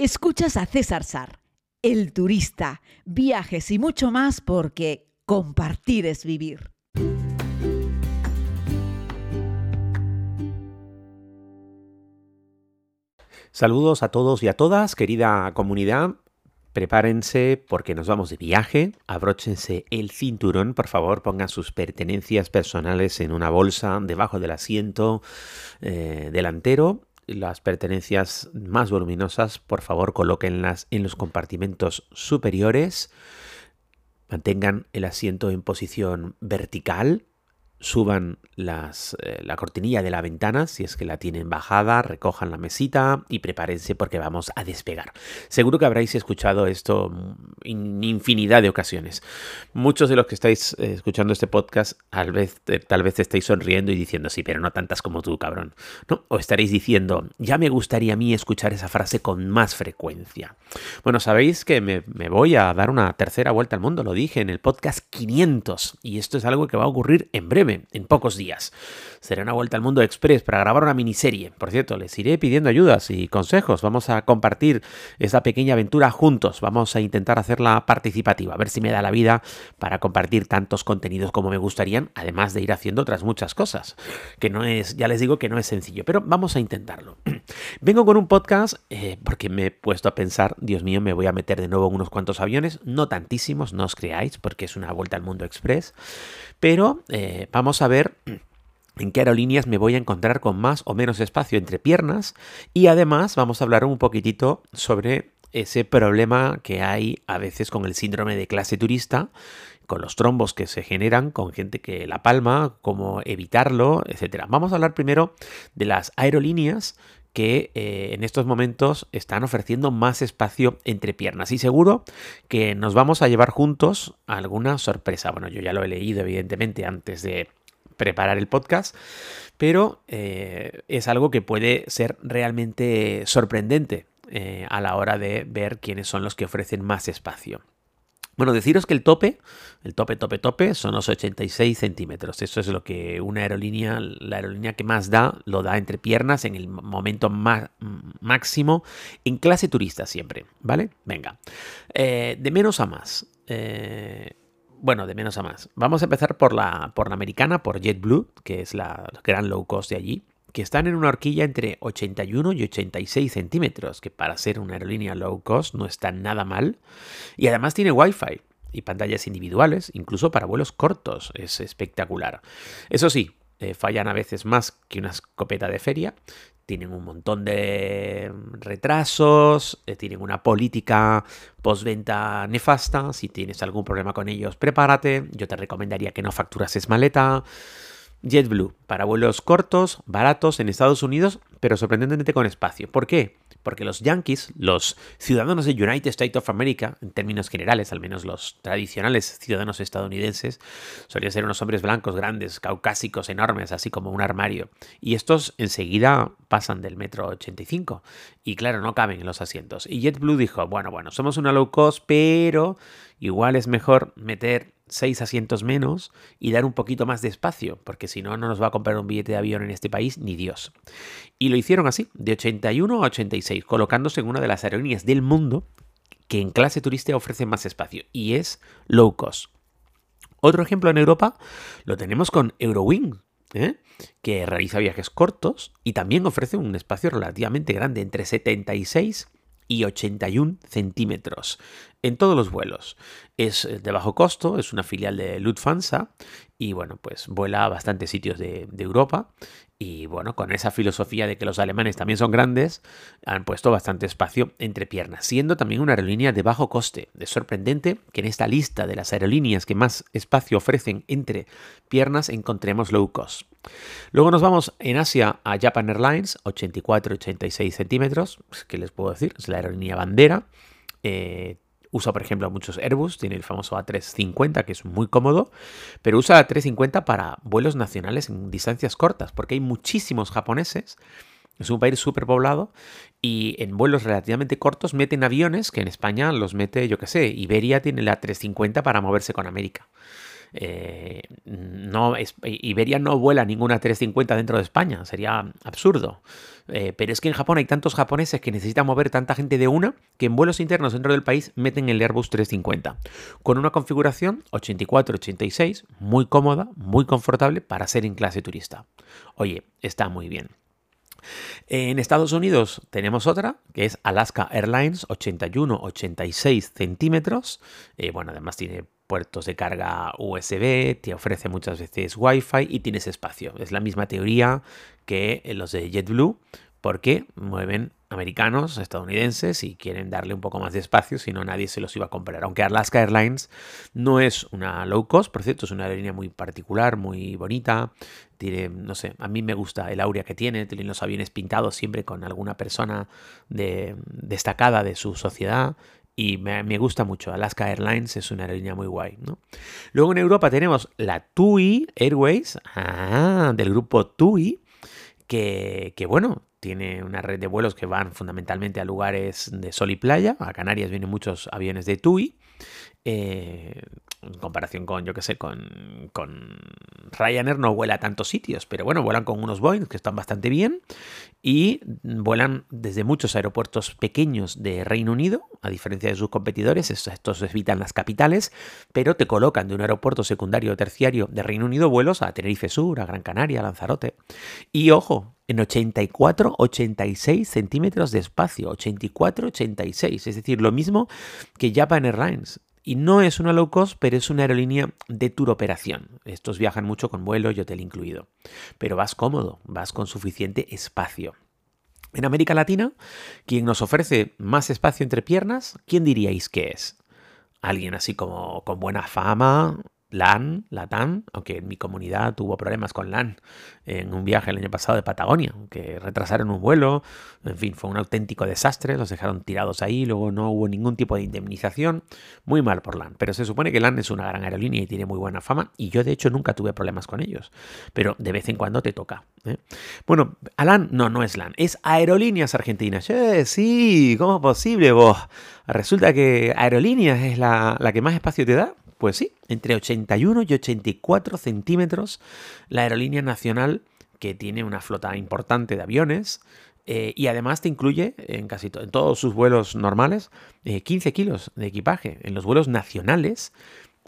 Escuchas a César Sar, el turista, viajes y mucho más porque compartir es vivir. Saludos a todos y a todas, querida comunidad. Prepárense porque nos vamos de viaje. Abróchense el cinturón, por favor, pongan sus pertenencias personales en una bolsa debajo del asiento eh, delantero las pertenencias más voluminosas, por favor, colóquenlas en los compartimentos superiores. Mantengan el asiento en posición vertical suban las, eh, la cortinilla de la ventana, si es que la tienen bajada, recojan la mesita y prepárense porque vamos a despegar. Seguro que habréis escuchado esto en infinidad de ocasiones. Muchos de los que estáis eh, escuchando este podcast tal vez, eh, tal vez estáis sonriendo y diciendo, sí, pero no tantas como tú, cabrón. ¿No? O estaréis diciendo, ya me gustaría a mí escuchar esa frase con más frecuencia. Bueno, sabéis que me, me voy a dar una tercera vuelta al mundo, lo dije en el podcast 500 y esto es algo que va a ocurrir en breve en pocos días. Será una vuelta al mundo express para grabar una miniserie. Por cierto, les iré pidiendo ayudas y consejos. Vamos a compartir esa pequeña aventura juntos. Vamos a intentar hacerla participativa, a ver si me da la vida para compartir tantos contenidos como me gustarían, además de ir haciendo otras muchas cosas. Que no es, ya les digo que no es sencillo, pero vamos a intentarlo. Vengo con un podcast eh, porque me he puesto a pensar, Dios mío, me voy a meter de nuevo en unos cuantos aviones, no tantísimos, no os creáis, porque es una vuelta al mundo express, pero eh, vamos a ver en qué aerolíneas me voy a encontrar con más o menos espacio entre piernas. Y además vamos a hablar un poquitito sobre ese problema que hay a veces con el síndrome de clase turista, con los trombos que se generan, con gente que la palma, cómo evitarlo, etc. Vamos a hablar primero de las aerolíneas que eh, en estos momentos están ofreciendo más espacio entre piernas. Y seguro que nos vamos a llevar juntos alguna sorpresa. Bueno, yo ya lo he leído evidentemente antes de preparar el podcast, pero eh, es algo que puede ser realmente sorprendente eh, a la hora de ver quiénes son los que ofrecen más espacio. Bueno, deciros que el tope, el tope, tope, tope, son los 86 centímetros. Eso es lo que una aerolínea, la aerolínea que más da, lo da entre piernas en el momento máximo, en clase turista siempre, ¿vale? Venga. Eh, de menos a más bueno, de menos a más. Vamos a empezar por la, por la americana, por JetBlue, que es la gran low cost de allí, que están en una horquilla entre 81 y 86 centímetros, que para ser una aerolínea low cost no está nada mal. Y además tiene Wi-Fi y pantallas individuales, incluso para vuelos cortos. Es espectacular. Eso sí, eh, fallan a veces más que una escopeta de feria tienen un montón de retrasos, eh, tienen una política postventa nefasta. Si tienes algún problema con ellos, prepárate. Yo te recomendaría que no facturases maleta. JetBlue, para vuelos cortos, baratos en Estados Unidos, pero sorprendentemente con espacio. ¿Por qué? Porque los yankees, los ciudadanos de United States of America, en términos generales, al menos los tradicionales ciudadanos estadounidenses, solían ser unos hombres blancos, grandes, caucásicos, enormes, así como un armario. Y estos enseguida pasan del metro 85. Y claro, no caben en los asientos. Y JetBlue dijo, bueno, bueno, somos una low cost, pero igual es mejor meter seis asientos menos y dar un poquito más de espacio, porque si no, no nos va a comprar un billete de avión en este país ni Dios. Y lo hicieron así, de 81 a 86, colocándose en una de las aerolíneas del mundo que en clase turista ofrece más espacio, y es low cost. Otro ejemplo en Europa lo tenemos con Eurowing, ¿eh? que realiza viajes cortos y también ofrece un espacio relativamente grande, entre 76 y 81 centímetros en todos los vuelos. Es eh, de bajo costo, es una filial de Lufthansa y bueno, pues vuela a bastantes sitios de, Europa y bueno, con esa filosofía de que los alemanes también son grandes, han puesto bastante espacio entre piernas, siendo también una aerolínea de bajo coste. Es sorprendente que en esta lista de las aerolíneas que más espacio ofrecen entre piernas encontremos low cost. Luego nos vamos en Asia a Japan Airlines, 84-86 centímetros, ¿qué les puedo decir? Es la aerolínea bandera. Eh, Usa, por ejemplo, muchos Airbus, tiene el famoso A350, que es muy cómodo, pero usa A350 para vuelos nacionales en distancias cortas, porque hay muchísimos japoneses. Es un país súper poblado y en vuelos relativamente cortos meten aviones que en España los mete, yo qué sé, Iberia tiene la A350 para moverse con América. Eh, no, Iberia no vuela ninguna 350 dentro de España, sería absurdo. Eh, pero es que en Japón hay tantos japoneses que necesitan mover tanta gente de una que en vuelos internos dentro del país meten el Airbus 350 con una configuración 84-86 muy cómoda, muy confortable para ser en clase turista. Oye, está muy bien. En Estados Unidos tenemos otra, que es Alaska Airlines 81-86 centímetros. Eh, bueno, además tiene puertos de carga USB, te ofrece muchas veces Wi-Fi y tienes espacio. Es la misma teoría que los de JetBlue, porque mueven americanos, estadounidenses y quieren darle un poco más de espacio, si no nadie se los iba a comprar. Aunque Alaska Airlines no es una low cost, por cierto, es una aerolínea muy particular, muy bonita. Tiene, no sé, a mí me gusta el aurea que tiene, tienen los aviones pintados siempre con alguna persona de, destacada de su sociedad y me, gusta mucho. Alaska Airlines es una aerolínea muy guay. ¿no? Luego en Europa tenemos la TUI Airways, ah, del grupo TUI, que, que, bueno, tiene una red de vuelos que van fundamentalmente a lugares de sol y playa. A Canarias vienen muchos aviones de TUI. Eh, en comparación con, yo que sé, con, con Ryanair no vuela a tantos sitios, pero bueno, vuelan con unos Boeing que están bastante bien y vuelan desde muchos aeropuertos pequeños de Reino Unido, a diferencia de sus competidores, estos evitan las capitales, pero te colocan de un aeropuerto secundario o terciario de Reino Unido vuelos a Tenerife Sur, a Gran Canaria, a Lanzarote. Y ojo, en 84-86 centímetros de espacio, 84-86, es decir, lo mismo que Japan Airlines. Y no es una low cost, pero es una aerolínea de tour operación. Estos viajan mucho con vuelo y hotel incluido. Pero vas cómodo, vas con suficiente espacio. En América Latina, quien nos ofrece más espacio entre piernas, ¿quién diríais que es? Alguien así como con buena fama, LAN, LATAM, aunque en mi comunidad tuvo problemas con LAN en un viaje el año pasado de Patagonia, que retrasaron un vuelo, en fin, fue un auténtico desastre, los dejaron tirados ahí, luego no hubo ningún tipo de indemnización, muy mal por LAN, pero se supone que LAN es una gran aerolínea y tiene muy buena fama, y yo de hecho nunca tuve problemas con ellos, pero de vez en cuando te toca. ¿eh? Bueno, a LAN no, no es LAN, es Aerolíneas Argentinas. Eh, sí, ¿cómo es posible vos? Resulta que Aerolíneas es la, la que más espacio te da. Pues sí, entre 81 y 84 centímetros la aerolínea nacional que tiene una flota importante de aviones eh, y además te incluye en casi todos sus vuelos normales 15 eh, kilos de equipaje. En los vuelos nacionales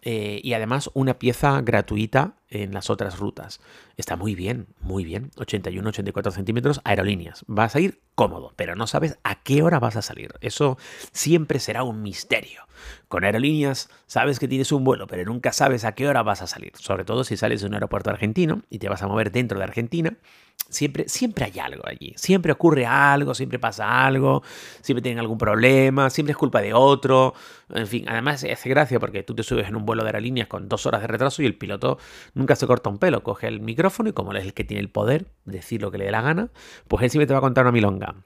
eh, y además una pieza gratuita en las otras rutas. Está muy bien, muy bien. 81-84 centímetros, aerolíneas. Vas a ir cómodo, pero no sabes a qué hora vas a salir. Eso siempre será un misterio. Con aerolíneas sabes que tienes un vuelo, pero nunca sabes a qué hora vas a salir. Sobre todo si sales de un aeropuerto argentino y te vas a mover dentro de Argentina Siempre, siempre hay algo allí, siempre ocurre algo, siempre pasa algo, siempre tienen algún problema, siempre es culpa de otro. En fin, además hace gracia porque tú te subes en un vuelo de aerolíneas con dos horas de retraso y el piloto nunca se corta un pelo, coge el micrófono y como él es el que tiene el poder de decir lo que le dé la gana, pues él siempre te va a contar una milonga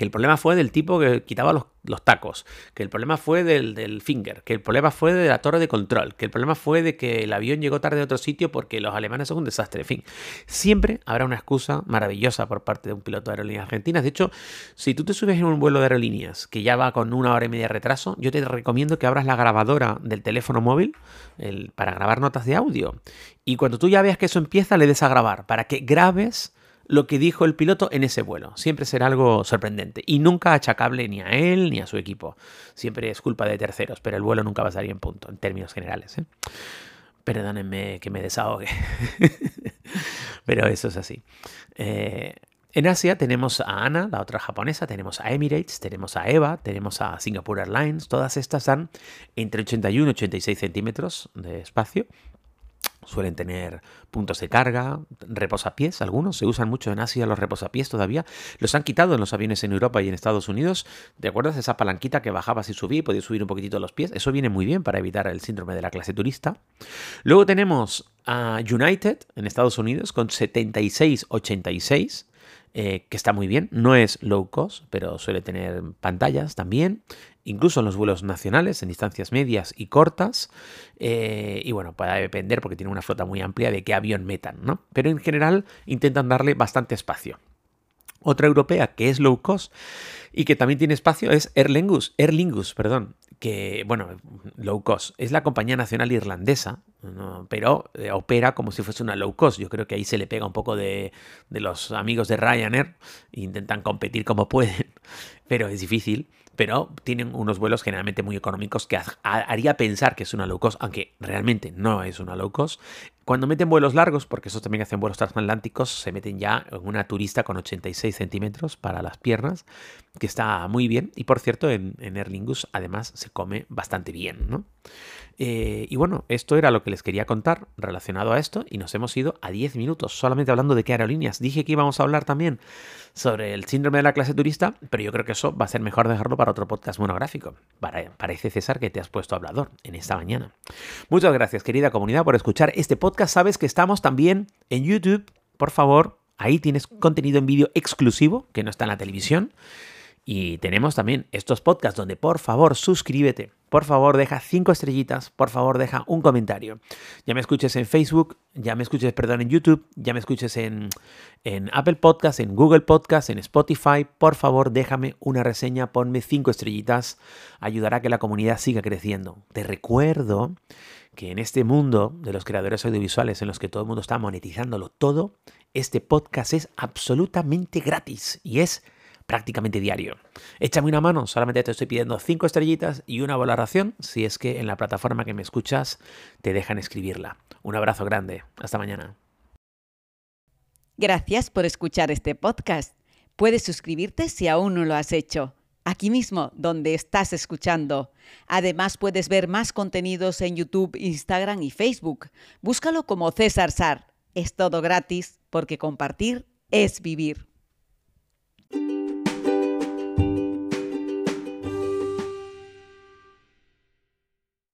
que el problema fue del tipo que quitaba los, tacos, que el problema fue del, finger, que el problema fue de la torre de control, que el problema fue de que el avión llegó tarde a otro sitio porque los alemanes son un desastre. En fin, siempre habrá una excusa maravillosa por parte de un piloto de aerolíneas argentinas. De hecho, si tú te subes en un vuelo de aerolíneas que ya va con una hora y media de retraso, yo te recomiendo que abras la grabadora del teléfono móvil para grabar notas de audio. Y cuando tú ya veas que eso empieza, le des a grabar para que grabes lo que dijo el piloto en ese vuelo. Siempre será algo sorprendente y nunca achacable ni a él ni a su equipo. Siempre es culpa de terceros, pero el vuelo nunca va a salir en punto, en términos generales. ¿eh? Perdónenme que me desahogue, pero eso es así. Eh, en Asia tenemos a ANA, la otra japonesa, tenemos a Emirates, tenemos a EVA, tenemos a Singapore Airlines. Todas estas dan entre 81 y 86 centímetros de espacio Suelen tener puntos de carga, reposapiés, algunos se usan mucho en Asia los reposapiés todavía. Los han quitado en los aviones en Europa y en Estados Unidos. ¿Te acuerdas esa palanquita que bajabas y subías y podías subir un poquitito los pies? Eso viene muy bien para evitar el síndrome de la clase turista. Luego tenemos a United en Estados Unidos con 7686 eh, que está muy bien. No es low cost, pero suele tener pantallas también, incluso en los vuelos nacionales, en distancias medias y cortas. Eh, y bueno, puede depender porque tiene una flota muy amplia de qué avión metan, ¿no? Pero en general intentan darle bastante espacio. Otra europea que es low cost y que también tiene espacio es Aer Lingus, Lingus, perdón, que, bueno, low cost, es la compañía nacional irlandesa, pero eh, opera como si fuese una low cost. Yo creo que ahí se le pega un poco de, de los amigos de Ryanair, intentan competir como pueden, pero es difícil pero tienen unos vuelos generalmente muy económicos que haría pensar que es una low cost, aunque realmente no es una low cost. Cuando meten vuelos largos, porque esos también hacen vuelos transatlánticos, se meten ya en una turista con 86 centímetros para las piernas, que está muy bien. Y por cierto, en, en Erlingus además se come bastante bien, ¿no? Eh, y bueno, esto era lo que les quería contar relacionado a esto y nos hemos ido a 10 minutos solamente hablando de qué aerolíneas. Dije que íbamos a hablar también sobre el síndrome de la clase turista, pero yo creo que eso va a ser mejor dejarlo para otro podcast monográfico. parece, César, que te has puesto hablador en esta mañana. Muchas gracias, querida comunidad, por escuchar este podcast. Sabes que estamos también en YouTube. Por favor, ahí tienes contenido en vídeo exclusivo que no está en la televisión. Y tenemos también estos podcasts donde por favor suscríbete, por favor deja cinco estrellitas, por favor deja un comentario. Ya me escuches en Facebook, ya me escuches, perdón, en YouTube, ya me escuches en, en Apple Podcasts, en Google Podcasts, en Spotify, por favor déjame una reseña, ponme cinco estrellitas, ayudará a que la comunidad siga creciendo. Te recuerdo que en este mundo de los creadores audiovisuales en los que todo el mundo está monetizándolo todo, este podcast es absolutamente gratis y es prácticamente diario. Échame una mano, solamente te estoy pidiendo cinco estrellitas y una valoración si es que en la plataforma que me escuchas te dejan escribirla. Un abrazo grande, hasta mañana. Gracias por escuchar este podcast. Puedes suscribirte si aún no lo has hecho. Aquí mismo, donde estás escuchando. Además, puedes ver más contenidos en YouTube, Instagram y Facebook. Búscalo como César Sar. Es todo gratis porque compartir es vivir.